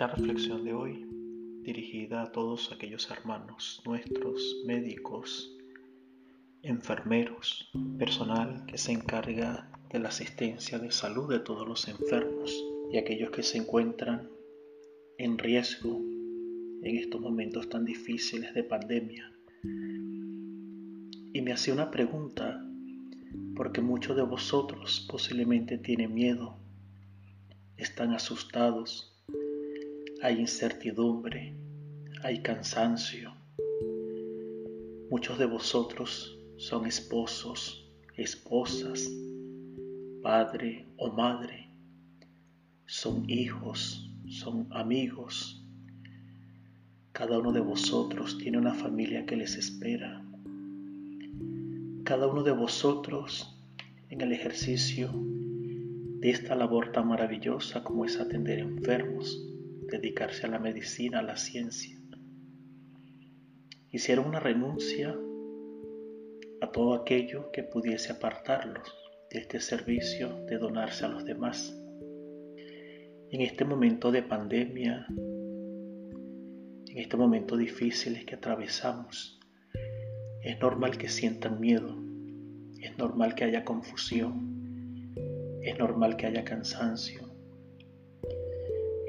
Esta reflexión de hoy, dirigida a todos aquellos hermanos nuestros, médicos, enfermeros, personal que se encarga de la asistencia de salud de todos los enfermos y aquellos que se encuentran en riesgo en estos momentos tan difíciles de pandemia. Y me hacía una pregunta, porque muchos de vosotros posiblemente tienen miedo, están asustados, hay incertidumbre, hay cansancio. Muchos de vosotros son esposos, esposas, padre o madre, son hijos, son amigos. Cada uno de vosotros tiene una familia que les espera. Cada uno de vosotros en el ejercicio de esta labor tan maravillosa como es atender enfermos, dedicarse a la medicina, a la ciencia. Hicieron una renuncia a todo aquello que pudiese apartarlos de este servicio de donarse a los demás. En este momento de pandemia, en este momento difícil que atravesamos, es normal que sientan miedo, es normal que haya confusión, es normal que haya cansancio,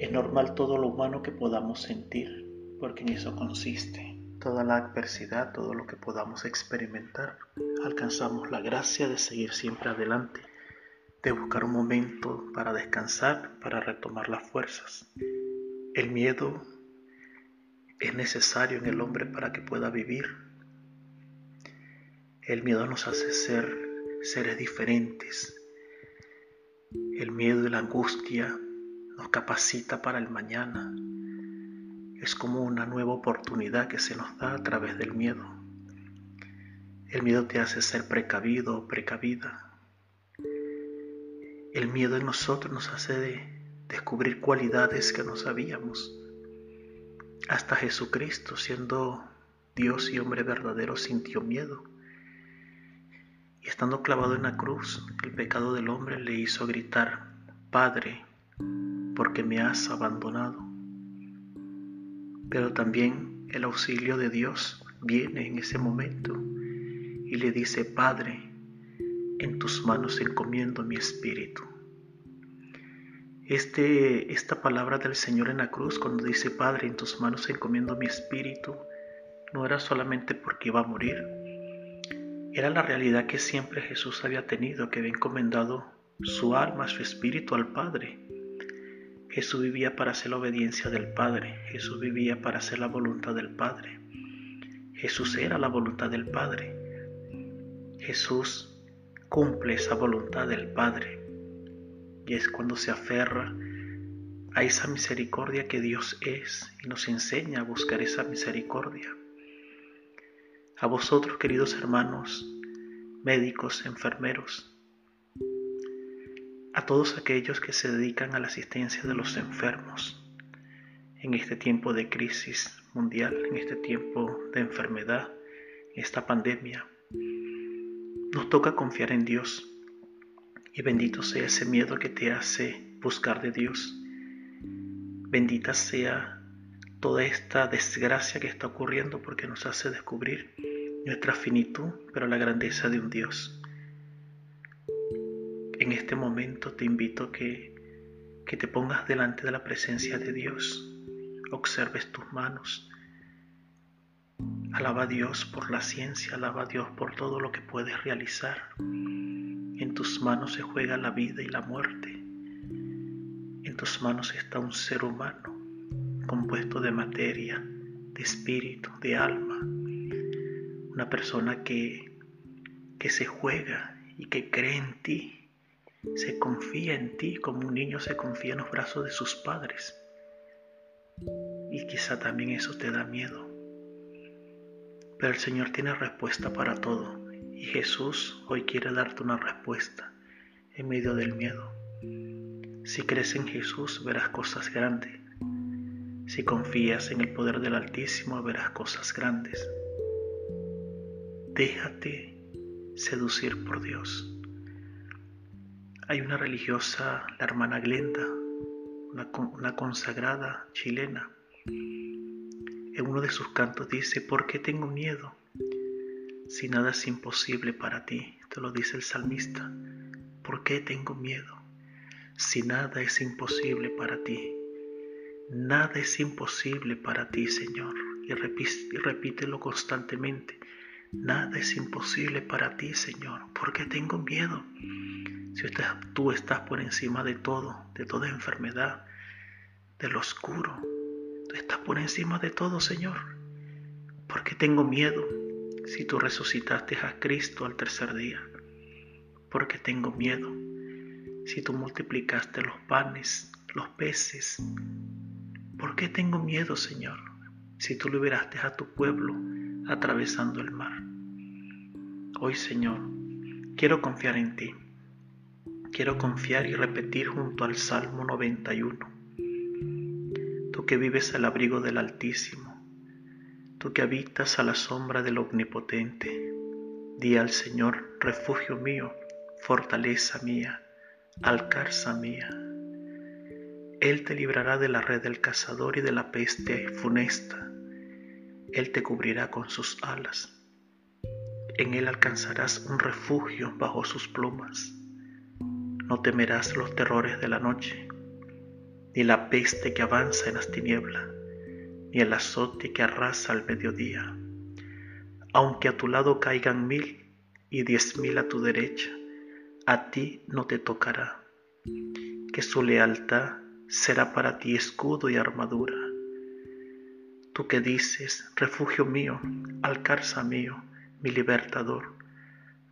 es normal todo lo humano que podamos sentir, porque en eso consiste toda la adversidad, todo lo que podamos experimentar, alcanzamos la gracia de seguir siempre adelante, de buscar un momento para descansar, para retomar las fuerzas. El miedo es necesario en el hombre para que pueda vivir. El miedo nos hace ser seres diferentes. El miedo y la angustia nos capacita para el mañana, es como una nueva oportunidad que se nos da a través del miedo. El miedo te hace ser precavido o precavida. El miedo en nosotros nos hace descubrir cualidades que no sabíamos. Hasta Jesucristo, siendo Dios y hombre verdadero, sintió miedo. Y estando clavado en la cruz, el pecado del hombre le hizo gritar, Padre, ¿por qué me has abandonado? Pero también el auxilio de Dios viene en ese momento y le dice, Padre, en tus manos encomiendo mi espíritu. Este, esta palabra del Señor en la cruz, cuando dice, Padre, en tus manos encomiendo mi espíritu, no era solamente porque iba a morir, era la realidad que siempre Jesús había tenido, que había encomendado su alma, su espíritu al Padre. Jesús vivía para hacer la obediencia del Padre. Jesús vivía para hacer la voluntad del Padre. Jesús era la voluntad del Padre. Jesús cumple esa voluntad del Padre. Y es cuando se aferra a esa misericordia que Dios es y nos enseña a buscar esa misericordia. A vosotros, queridos hermanos, médicos, enfermeros, a todos aquellos que se dedican a la asistencia de los enfermos en este tiempo de crisis mundial, en este tiempo de enfermedad, esta pandemia. Nos toca confiar en Dios y bendito sea ese miedo que te hace buscar de Dios. Bendita sea toda esta desgracia que está ocurriendo porque nos hace descubrir nuestra finitud, pero la grandeza de un Dios en este momento te invito que, que te pongas delante de la presencia de Dios, observes tus manos, alaba a Dios por la ciencia, alaba a Dios por todo lo que puedes realizar. En tus manos se juega la vida y la muerte. En tus manos está un ser humano compuesto de materia, de espíritu, de alma. Una persona que, que se juega y que cree en ti se confía en ti como un niño se confía en los brazos de sus padres. Y quizá también eso te da miedo. Pero el Señor tiene respuesta para todo. Y Jesús hoy quiere darte una respuesta en medio del miedo. Si crees en Jesús verás cosas grandes. Si confías en el poder del Altísimo verás cosas grandes. Déjate seducir por Dios. Hay una religiosa, la hermana Glenda, una, consagrada chilena. En uno de sus cantos dice, ¿por qué tengo miedo? Si nada es imposible para ti, te lo dice el salmista. ¿Por qué tengo miedo? Si nada es imposible para ti. Nada es imposible para ti, Señor. Y, repítelo constantemente. Nada es imposible para ti, Señor. ¿Por qué tengo miedo? Si tú estás por encima de todo, de toda enfermedad, de lo oscuro, tú estás por encima de todo, Señor. ¿Por qué tengo miedo si tú resucitaste a Cristo al tercer día? ¿Por qué tengo miedo si tú multiplicaste los panes, los peces? ¿Por qué tengo miedo, Señor, si tú liberaste a tu pueblo atravesando el mar? Hoy, Señor, quiero confiar en ti quiero confiar y repetir junto al Salmo 91. Tú que vives al abrigo del Altísimo, tú que habitas a la sombra del Omnipotente, di al Señor, refugio mío, fortaleza mía, alcarza mía. Él te librará de la red del cazador y de la peste funesta. Él te cubrirá con sus alas. En Él alcanzarás un refugio bajo sus plumas no temerás los terrores de la noche, ni la peste que avanza en las tinieblas, ni el azote que arrasa al mediodía. Aunque a tu lado caigan mil y diez mil a tu derecha, a ti no te tocará, que su lealtad será para ti escudo y armadura. Tú que dices, refugio mío, alcarza mío, mi libertador,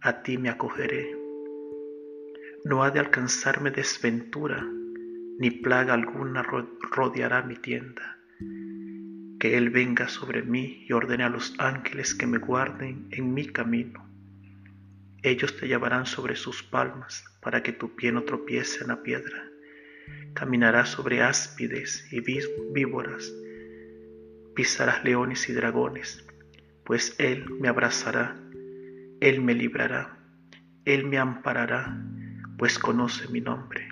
a ti me acogeré no ha de alcanzarme desventura, ni plaga alguna rodeará mi tienda. Que Él venga sobre mí y ordene a los ángeles que me guarden en mi camino. Ellos te llevarán sobre sus palmas para que tu pie no tropiece en la piedra. Caminarás sobre áspides y víboras, pisarás leones y dragones, pues Él me abrazará, Él me librará, Él me amparará pues conoce mi nombre.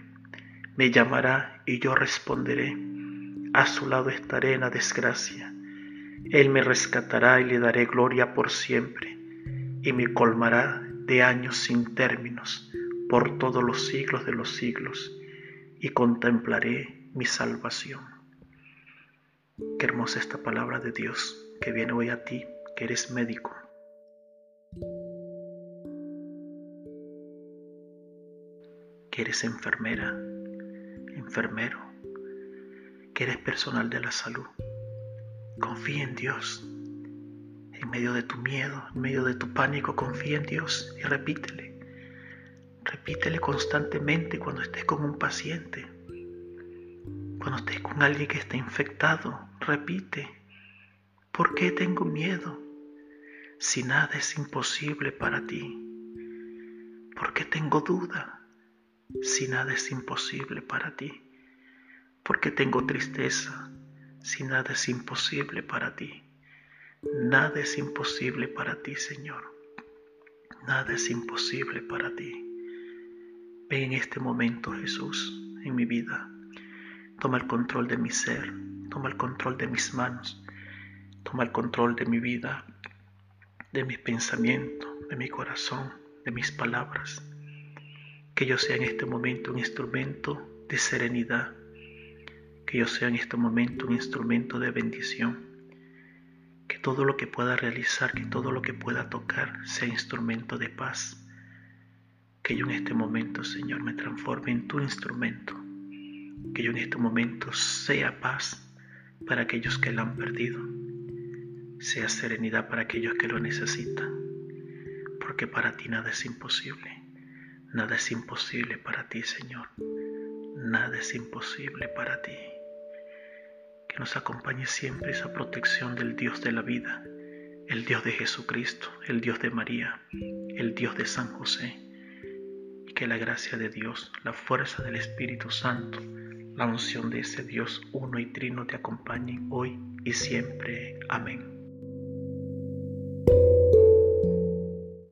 Me llamará y yo responderé. A su lado estaré en la desgracia. Él me rescatará y le daré gloria por siempre, y me colmará de años sin términos por todos los siglos de los siglos, y contemplaré mi salvación. Qué hermosa esta palabra de Dios que viene hoy a ti, que eres médico que eres enfermera, enfermero, que eres personal de la salud. Confía en Dios. En medio de tu miedo, en medio de tu pánico, confía en Dios y repítele. Repítele constantemente cuando estés con un paciente, cuando estés con alguien que está infectado. Repite, ¿por qué tengo miedo? Si nada es imposible para ti, ¿por qué tengo duda? si nada es imposible para ti? Porque tengo tristeza si nada es imposible para ti? Nada es imposible para ti, Señor. Nada es imposible para ti. Ven en este momento, Jesús, en mi vida. Toma el control de mi ser, toma el control de mis manos, toma el control de mi vida, de mis pensamientos, de mi corazón, de mis palabras. Que yo sea en este momento un instrumento de serenidad. Que yo sea en este momento un instrumento de bendición. Que todo lo que pueda realizar, que todo lo que pueda tocar sea instrumento de paz. Que yo en este momento, Señor, me transforme en tu instrumento. Que yo en este momento sea paz para aquellos que la han perdido. Sea serenidad para aquellos que lo necesitan. Porque para ti nada es imposible. Nada es imposible para ti, Señor. Nada es imposible para ti. Que nos acompañe siempre esa protección del Dios de la vida, el Dios de Jesucristo, el Dios de María, el Dios de San José. Que la gracia de Dios, la fuerza del Espíritu Santo, la unción de ese Dios uno y trino te acompañen hoy y siempre. Amén.